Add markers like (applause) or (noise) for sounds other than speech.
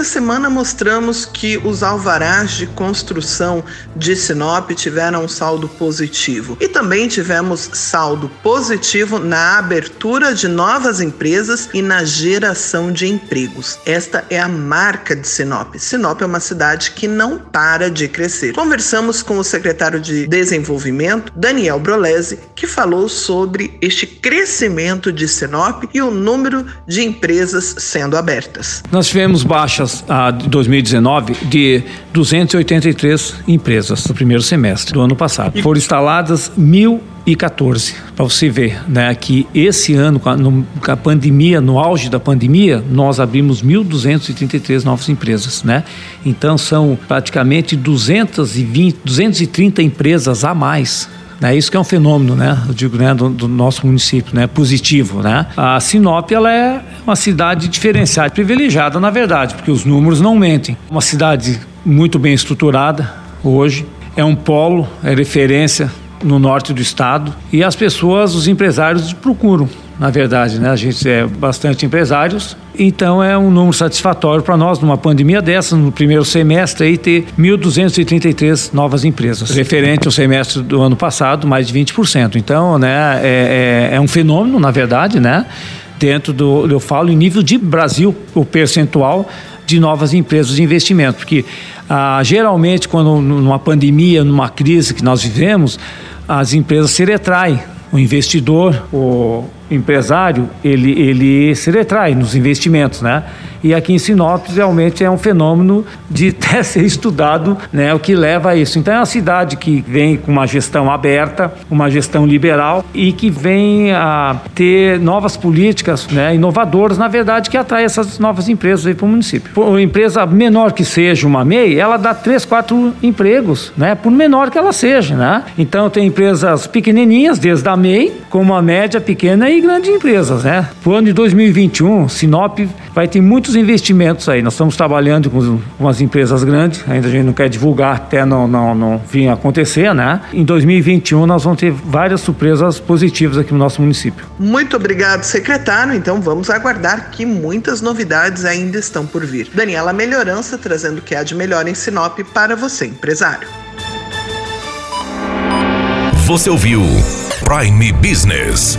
Esta semana mostramos que os alvarás de construção de Sinop tiveram um saldo positivo e também tivemos saldo positivo na abertura de novas empresas e na geração de empregos. Esta é a marca de Sinop. Sinop é uma cidade que não para de crescer. Conversamos com o secretário de Desenvolvimento, Daniel Brolese, que falou sobre este crescimento de Sinop e o número de empresas sendo abertas. Nós tivemos a 2019 de 283 empresas no primeiro semestre do ano passado. Foram instaladas 1.014. Para você ver, né, que esse ano, com a, no, com a, pandemia, no auge da pandemia, nós abrimos 1.233 novas empresas, né? Então são praticamente 220, 230 empresas a mais né? Isso que é um fenômeno, né? Eu digo, né, do, do, nosso município, né? Positivo, né? A Sinop, ela é uma cidade diferenciada, privilegiada, na verdade, porque os números não mentem. Uma cidade muito bem estruturada hoje, é um polo, é referência no norte do estado e as pessoas, os empresários procuram na verdade, né? A gente é bastante empresários, então é um número satisfatório para nós numa pandemia dessa, no primeiro semestre aí ter 1.233 novas empresas, referente ao semestre do ano passado, mais de 20%. Então, né, é, é, é um fenômeno, na verdade, né? Dentro do, eu falo em nível de Brasil, o percentual de novas empresas de investimento, porque ah, geralmente quando numa pandemia, numa crise que nós vivemos, as empresas se retraem o investidor, o empresário, ele, ele se retrai nos investimentos, né? E aqui em Sinop realmente é um fenômeno de (laughs) até ser estudado, né, o que leva a isso. Então é uma cidade que vem com uma gestão aberta, uma gestão liberal e que vem a ter novas políticas, né, inovadoras, na verdade, que atrai essas novas empresas aí para o município. Uma empresa menor que seja uma MEI, ela dá três, quatro empregos, né, por menor que ela seja, né? Então tem empresas pequenininhas, desde a MEI, com uma média pequena e grandes empresas, né? Para o ano de 2021, Sinop vai ter muitos investimentos aí. Nós estamos trabalhando com umas empresas grandes, ainda a gente não quer divulgar até não, não, não vir acontecer, né? Em 2021 nós vamos ter várias surpresas positivas aqui no nosso município. Muito obrigado, secretário. Então vamos aguardar que muitas novidades ainda estão por vir. Daniela Melhorança trazendo o que há de melhor em Sinop para você, empresário. Você ouviu Prime Business.